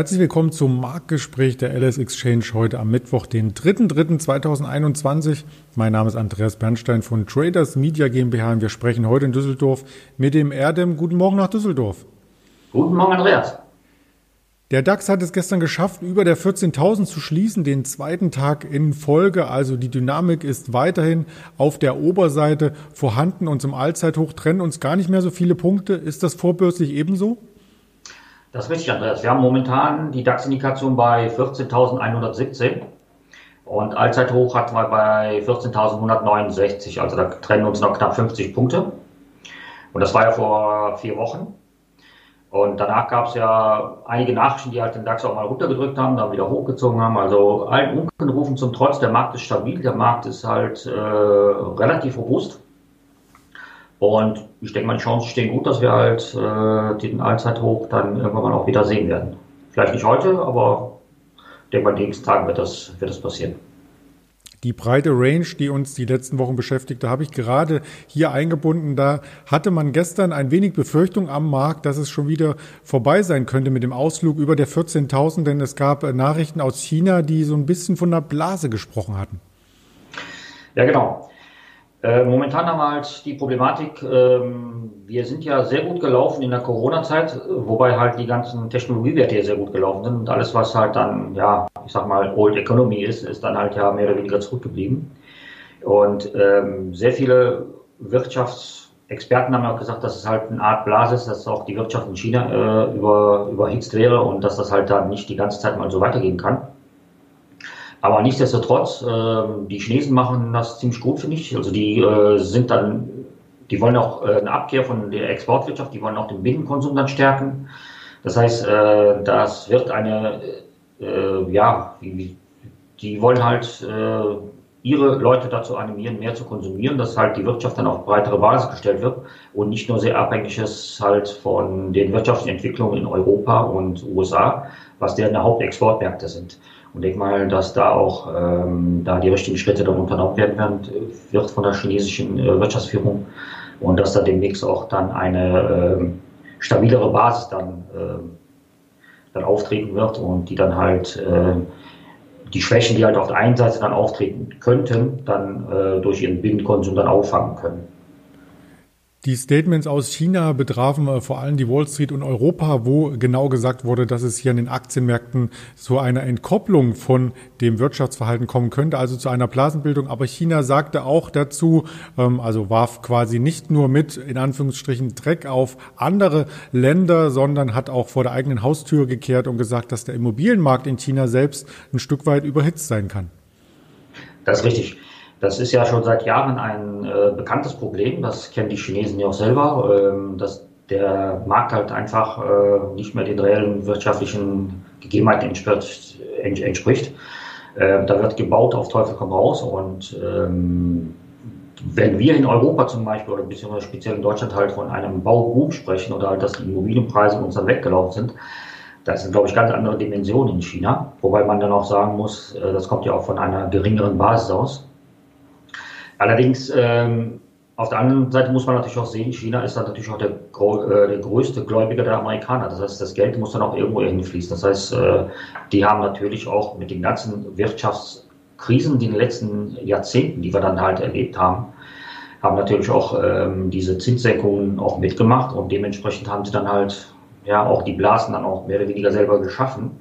Herzlich willkommen zum Marktgespräch der LS Exchange heute am Mittwoch, den 3.3.2021. Mein Name ist Andreas Bernstein von Traders Media GmbH und wir sprechen heute in Düsseldorf mit dem Erdem. Guten Morgen nach Düsseldorf. Guten Morgen, Andreas. Der DAX hat es gestern geschafft, über der 14.000 zu schließen, den zweiten Tag in Folge. Also die Dynamik ist weiterhin auf der Oberseite vorhanden und zum Allzeithoch trennen uns gar nicht mehr so viele Punkte. Ist das vorbörslich ebenso? Das ist richtig, Andreas. Wir haben momentan die DAX-Indikation bei 14.117 und Allzeithoch hatten wir bei 14.169. Also da trennen uns noch knapp 50 Punkte. Und das war ja vor vier Wochen. Und danach gab es ja einige Nachrichten, die halt den DAX auch mal runtergedrückt haben, dann wieder hochgezogen haben. Also allen Unkenrufen zum Trotz, der Markt ist stabil, der Markt ist halt äh, relativ robust. Und ich denke mal, die Chancen stehen gut, dass wir halt äh, den Allzeithoch dann irgendwann mal auch wieder sehen werden. Vielleicht nicht heute, aber ich denke mal, in den nächsten Tagen wird das, wird das passieren. Die breite Range, die uns die letzten Wochen beschäftigte, habe ich gerade hier eingebunden. Da hatte man gestern ein wenig Befürchtung am Markt, dass es schon wieder vorbei sein könnte mit dem Ausflug über der 14.000, denn es gab äh, Nachrichten aus China, die so ein bisschen von einer Blase gesprochen hatten. Ja, genau. Äh, momentan haben wir halt die Problematik, ähm, wir sind ja sehr gut gelaufen in der Corona-Zeit, wobei halt die ganzen Technologiewerte hier sehr gut gelaufen sind und alles, was halt dann, ja, ich sag mal, Old Economy ist, ist dann halt ja mehr oder weniger zurückgeblieben. Und ähm, sehr viele Wirtschaftsexperten haben auch gesagt, dass es halt eine Art Blase ist, dass auch die Wirtschaft in China äh, über, überhitzt wäre und dass das halt dann nicht die ganze Zeit mal so weitergehen kann. Aber nichtsdestotrotz, äh, die Chinesen machen das ziemlich gut, finde ich. Also die äh, sind dann, die wollen auch äh, eine Abkehr von der Exportwirtschaft, die wollen auch den Binnenkonsum dann stärken. Das heißt, äh, das wird eine, äh, ja, die, die wollen halt äh, ihre Leute dazu animieren, mehr zu konsumieren, dass halt die Wirtschaft dann auf breitere Basis gestellt wird und nicht nur sehr abhängig ist halt von den wirtschaftlichen Entwicklungen in Europa und USA, was deren Hauptexportmärkte sind. Und denke mal, dass da auch ähm, da die richtigen Schritte dann unternommen werden werden, wird von der chinesischen äh, Wirtschaftsführung und dass da demnächst auch dann eine äh, stabilere Basis dann, äh, dann auftreten wird und die dann halt äh, die Schwächen, die halt auf der einen Seite dann auftreten könnten, dann äh, durch ihren Binnenkonsum dann auffangen können. Die Statements aus China betrafen äh, vor allem die Wall Street und Europa, wo genau gesagt wurde, dass es hier an den Aktienmärkten zu einer Entkopplung von dem Wirtschaftsverhalten kommen könnte, also zu einer Blasenbildung. Aber China sagte auch dazu, ähm, also warf quasi nicht nur mit, in Anführungsstrichen, Dreck auf andere Länder, sondern hat auch vor der eigenen Haustür gekehrt und gesagt, dass der Immobilienmarkt in China selbst ein Stück weit überhitzt sein kann. Das ist richtig. Das ist ja schon seit Jahren ein äh, bekanntes Problem. Das kennen die Chinesen ja auch selber, ähm, dass der Markt halt einfach äh, nicht mehr den reellen wirtschaftlichen Gegebenheiten entspricht. entspricht. Äh, da wird gebaut auf Teufel komm raus und ähm, wenn wir in Europa zum Beispiel oder beziehungsweise speziell in Deutschland halt von einem Bauboom sprechen oder halt, dass die Immobilienpreise uns dann weggelaufen sind, das sind, glaube ich, ganz andere Dimensionen in China. Wobei man dann auch sagen muss, äh, das kommt ja auch von einer geringeren Basis aus. Allerdings, ähm, auf der anderen Seite muss man natürlich auch sehen, China ist dann natürlich auch der, äh, der größte Gläubiger der Amerikaner. Das heißt, das Geld muss dann auch irgendwo hinfließen. Das heißt, äh, die haben natürlich auch mit den ganzen Wirtschaftskrisen, die in den letzten Jahrzehnten, die wir dann halt erlebt haben, haben natürlich auch ähm, diese Zinssenkungen auch mitgemacht und dementsprechend haben sie dann halt ja auch die Blasen dann auch mehr oder weniger selber geschaffen.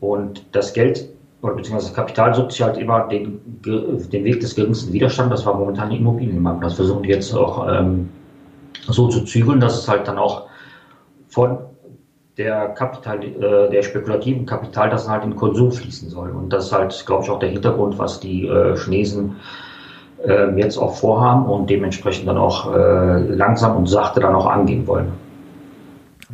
Und das Geld oder beziehungsweise das Kapital sucht sich halt immer den, den Weg des geringsten Widerstands. Das war momentan die Immobilienmarkt. Das versuchen die jetzt auch ähm, so zu zügeln, dass es halt dann auch von der Kapital, äh, der spekulativen Kapital, das halt in Konsum fließen soll. Und das ist halt, glaube ich, auch der Hintergrund, was die äh, Chinesen äh, jetzt auch vorhaben und dementsprechend dann auch äh, langsam und sachte dann auch angehen wollen.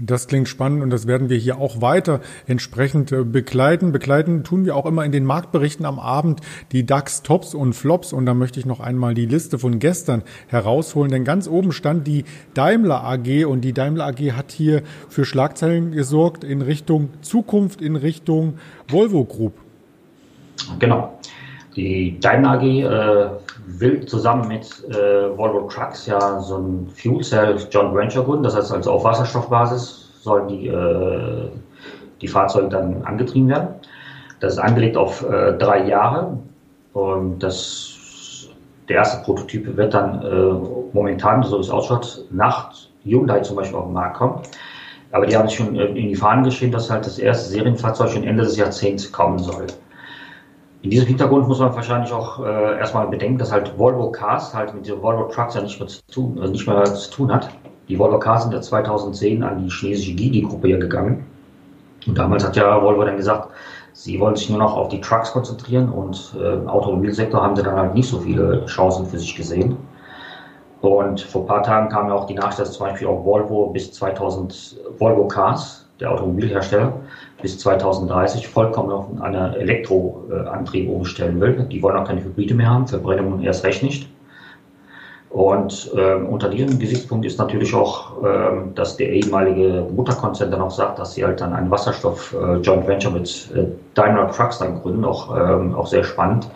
Das klingt spannend und das werden wir hier auch weiter entsprechend äh, begleiten. Begleiten tun wir auch immer in den Marktberichten am Abend die DAX Tops und Flops und da möchte ich noch einmal die Liste von gestern herausholen, denn ganz oben stand die Daimler AG und die Daimler AG hat hier für Schlagzeilen gesorgt in Richtung Zukunft, in Richtung Volvo Group. Genau. Die Daimler AG äh, will zusammen mit äh, Volvo Trucks ja so ein Fuel Cell Joint Venture gründen, das heißt also auf Wasserstoffbasis sollen die äh, die Fahrzeuge dann angetrieben werden. Das ist angelegt auf äh, drei Jahre und das, der erste Prototyp wird dann äh, momentan, so es ausschaut, nach Hyundai zum Beispiel auf den Markt kommen. Aber die haben sich schon äh, in die Fahnen geschrieben, dass halt das erste Serienfahrzeug schon Ende des Jahrzehnts kommen soll. In diesem Hintergrund muss man wahrscheinlich auch äh, erstmal bedenken, dass halt Volvo Cars halt mit den Volvo Trucks ja nicht mehr zu tun, äh, nicht mehr zu tun hat. Die Volvo Cars sind ja 2010 an die chinesische Gigi-Gruppe hier gegangen. Und damals hat ja Volvo dann gesagt, sie wollen sich nur noch auf die Trucks konzentrieren und äh, im Automobilsektor haben sie dann halt nicht so viele Chancen für sich gesehen. Und vor ein paar Tagen kam ja auch die Nachricht, dass zum Beispiel auch Volvo bis 2000, Volvo Cars, der Automobilhersteller, bis 2030 vollkommen auf einen Elektroantrieb umstellen will. Die wollen auch keine Hybride mehr haben, Verbrennung erst recht nicht. Und äh, unter diesem Gesichtspunkt ist natürlich auch, äh, dass der ehemalige Mutterkonzern dann auch sagt, dass sie halt dann ein Wasserstoff-Joint äh, Venture mit äh, Daimler Trucks dann gründen, auch, ähm, auch sehr spannend.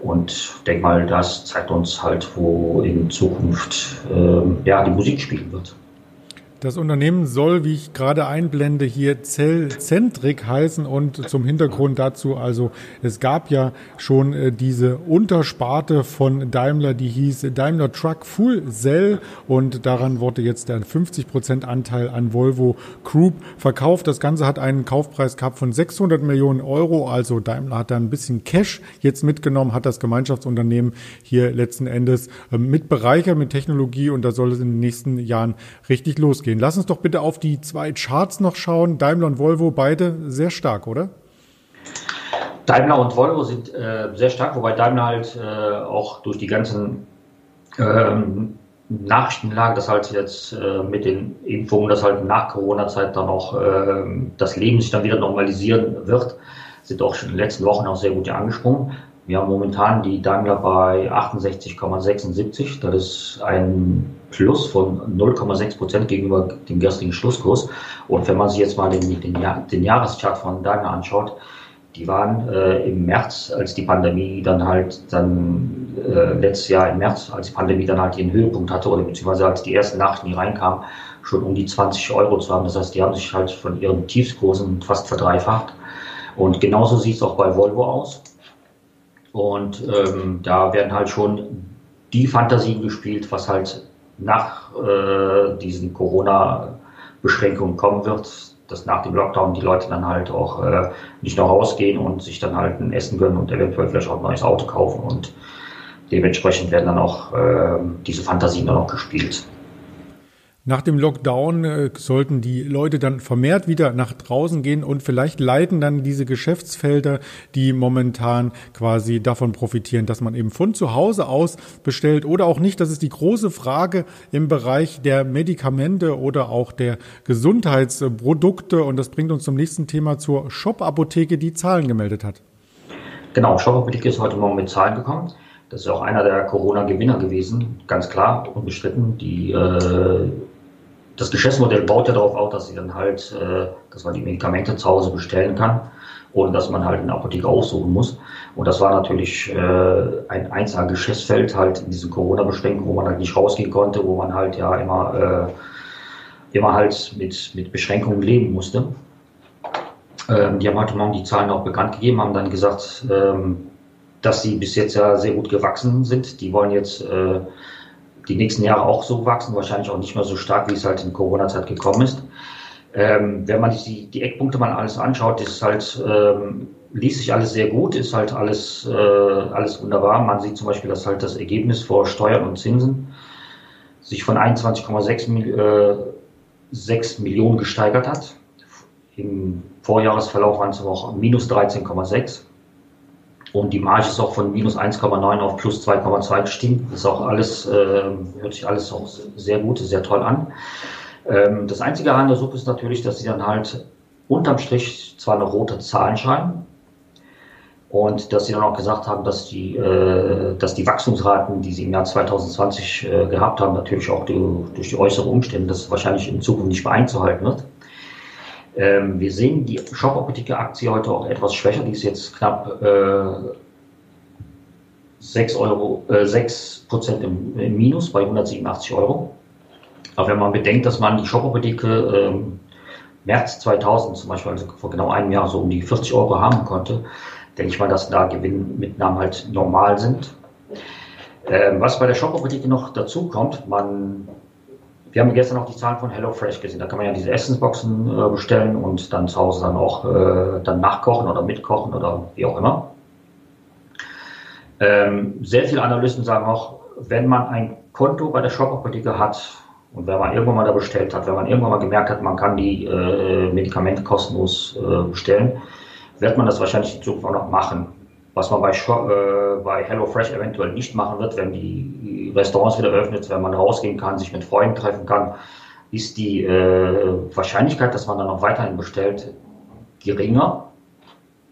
Und denk mal, das zeigt uns halt, wo in Zukunft ähm, ja, die Musik spielen wird. Das Unternehmen soll, wie ich gerade einblende, hier Zellzentrik heißen und zum Hintergrund dazu, also es gab ja schon äh, diese Untersparte von Daimler, die hieß Daimler Truck Full Cell und daran wurde jetzt der 50 Prozent Anteil an Volvo Group verkauft. Das Ganze hat einen Kaufpreis gehabt von 600 Millionen Euro, also Daimler hat da ein bisschen Cash jetzt mitgenommen, hat das Gemeinschaftsunternehmen hier letzten Endes äh, mit bereichert mit Technologie und da soll es in den nächsten Jahren richtig losgehen gehen. Lass uns doch bitte auf die zwei Charts noch schauen. Daimler und Volvo, beide sehr stark, oder? Daimler und Volvo sind äh, sehr stark, wobei Daimler halt äh, auch durch die ganzen ähm, Nachrichtenlage, dass halt jetzt äh, mit den Impfungen, dass halt nach Corona-Zeit dann auch äh, das Leben sich dann wieder normalisieren wird, sind auch schon in den letzten Wochen auch sehr gut angesprungen. Wir haben momentan die Daimler bei 68,76. Das ist ein Plus von 0,6 Prozent gegenüber dem gestrigen Schlusskurs. Und wenn man sich jetzt mal den, den, den Jahreschart von Daimler anschaut, die waren äh, im März, als die Pandemie dann halt dann äh, letztes Jahr im März, als die Pandemie dann halt ihren Höhepunkt hatte oder beziehungsweise als die ersten Nachrichten hier reinkamen, schon um die 20 Euro zu haben. Das heißt, die haben sich halt von ihren Tiefskursen fast verdreifacht. Und genauso sieht es auch bei Volvo aus. Und ähm, da werden halt schon die Fantasien gespielt, was halt nach äh, diesen Corona-Beschränkungen kommen wird, dass nach dem Lockdown die Leute dann halt auch äh, nicht noch rausgehen und sich dann halt ein Essen gönnen und eventuell vielleicht auch ein neues Auto kaufen und dementsprechend werden dann auch äh, diese Fantasien dann auch gespielt. Nach dem Lockdown äh, sollten die Leute dann vermehrt wieder nach draußen gehen und vielleicht leiten dann diese Geschäftsfelder, die momentan quasi davon profitieren, dass man eben von zu Hause aus bestellt oder auch nicht. Das ist die große Frage im Bereich der Medikamente oder auch der Gesundheitsprodukte. Und das bringt uns zum nächsten Thema zur Shop-Apotheke, die Zahlen gemeldet hat. Genau, Shop-Apotheke ist heute Morgen mit Zahlen gekommen. Das ist auch einer der Corona-Gewinner gewesen, ganz klar, unbestritten. Die äh, das Geschäftsmodell baut ja darauf auf, dass sie dann halt, äh, dass man die Medikamente zu Hause bestellen kann, ohne dass man halt eine Apotheke aussuchen muss. Und das war natürlich äh, ein einzelner Geschäftsfeld halt in diesen Corona-Beschränkungen, wo man halt nicht rausgehen konnte, wo man halt ja immer, äh, immer halt mit, mit Beschränkungen leben musste. Ähm, die haben heute Morgen die Zahlen auch bekannt gegeben, haben dann gesagt, ähm, dass sie bis jetzt ja sehr gut gewachsen sind. Die wollen jetzt äh, die nächsten Jahre auch so wachsen, wahrscheinlich auch nicht mehr so stark, wie es halt in Corona-Zeit gekommen ist. Ähm, wenn man sich die, die Eckpunkte mal alles anschaut, ist halt, ähm, liest sich alles sehr gut, ist halt alles, äh, alles wunderbar. Man sieht zum Beispiel, dass halt das Ergebnis vor Steuern und Zinsen sich von 21,6 äh, 6 Millionen gesteigert hat. Im Vorjahresverlauf waren es auch minus 13,6. Und die Marge ist auch von minus 1,9 auf plus 2,2 gestiegen. Das ist auch alles, äh, hört sich alles auch sehr gut, sehr toll an. Ähm, das einzige an der Suppe ist natürlich, dass sie dann halt unterm Strich zwar eine rote Zahlen schreiben, und dass sie dann auch gesagt haben, dass die, äh, dass die Wachstumsraten, die sie im Jahr 2020 äh, gehabt haben, natürlich auch die, durch die äußeren Umstände, das wahrscheinlich in Zukunft nicht mehr einzuhalten wird. Ähm, wir sehen die Shop-Apotheke-Aktie heute auch etwas schwächer. Die ist jetzt knapp äh, 6, Euro, äh, 6 Prozent im, im, Minus bei 187 Euro. Aber wenn man bedenkt, dass man die Shop-Apotheke ähm, März 2000 zum Beispiel, also vor genau einem Jahr, so um die 40 Euro haben konnte, denke ich mal, dass da Gewinnmitnahmen halt normal sind. Ähm, was bei der Shop-Apotheke noch dazu kommt, man, wir haben gestern noch die Zahlen von HelloFresh gesehen. Da kann man ja diese Essensboxen äh, bestellen und dann zu Hause dann auch äh, dann nachkochen oder mitkochen oder wie auch immer. Ähm, sehr viele Analysten sagen auch, wenn man ein Konto bei der Shop-Apotheke hat und wenn man irgendwann mal da bestellt hat, wenn man irgendwann mal gemerkt hat, man kann die äh, Medikamente kostenlos äh, bestellen, wird man das wahrscheinlich in Zukunft auch noch machen. Was man bei, äh, bei HelloFresh eventuell nicht machen wird, wenn die Restaurants wieder öffnet, wenn man rausgehen kann, sich mit Freunden treffen kann, ist die äh, Wahrscheinlichkeit, dass man dann noch weiterhin bestellt, geringer.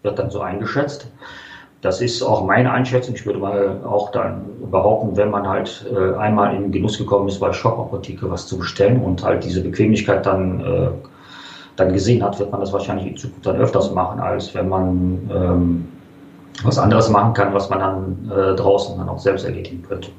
Wird dann so eingeschätzt. Das ist auch meine Einschätzung. Ich würde mal auch dann behaupten, wenn man halt äh, einmal in den Genuss gekommen ist, bei Shop-Apotheke was zu bestellen und halt diese Bequemlichkeit dann, äh, dann gesehen hat, wird man das wahrscheinlich in Zukunft dann öfters machen, als wenn man ähm, was anderes machen kann, was man dann äh, draußen dann auch selbst erledigen könnte.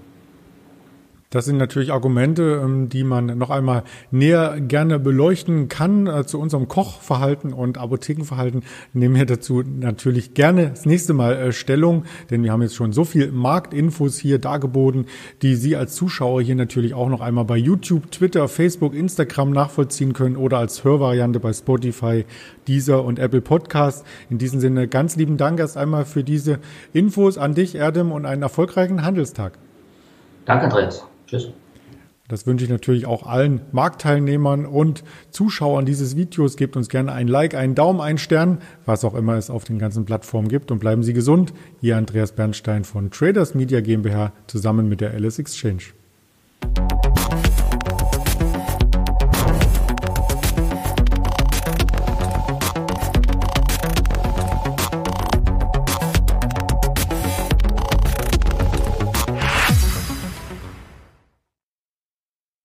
Das sind natürlich Argumente, ähm, die man noch einmal näher gerne beleuchten kann äh, zu unserem Kochverhalten und Apothekenverhalten. Nehmen wir dazu natürlich gerne das nächste Mal äh, Stellung, denn wir haben jetzt schon so viel Marktinfos hier dargeboten, die Sie als Zuschauer hier natürlich auch noch einmal bei YouTube, Twitter, Facebook, Instagram nachvollziehen können oder als Hörvariante bei Spotify, Deezer und Apple Podcast. In diesem Sinne ganz lieben Dank erst einmal für diese Infos an dich, Erdem, und einen erfolgreichen Handelstag. Danke, Andreas. Tschüss. Das wünsche ich natürlich auch allen Marktteilnehmern und Zuschauern dieses Videos. Gebt uns gerne ein Like, einen Daumen, einen Stern, was auch immer es auf den ganzen Plattformen gibt. Und bleiben Sie gesund. Hier Andreas Bernstein von Traders Media GmbH zusammen mit der Alice Exchange.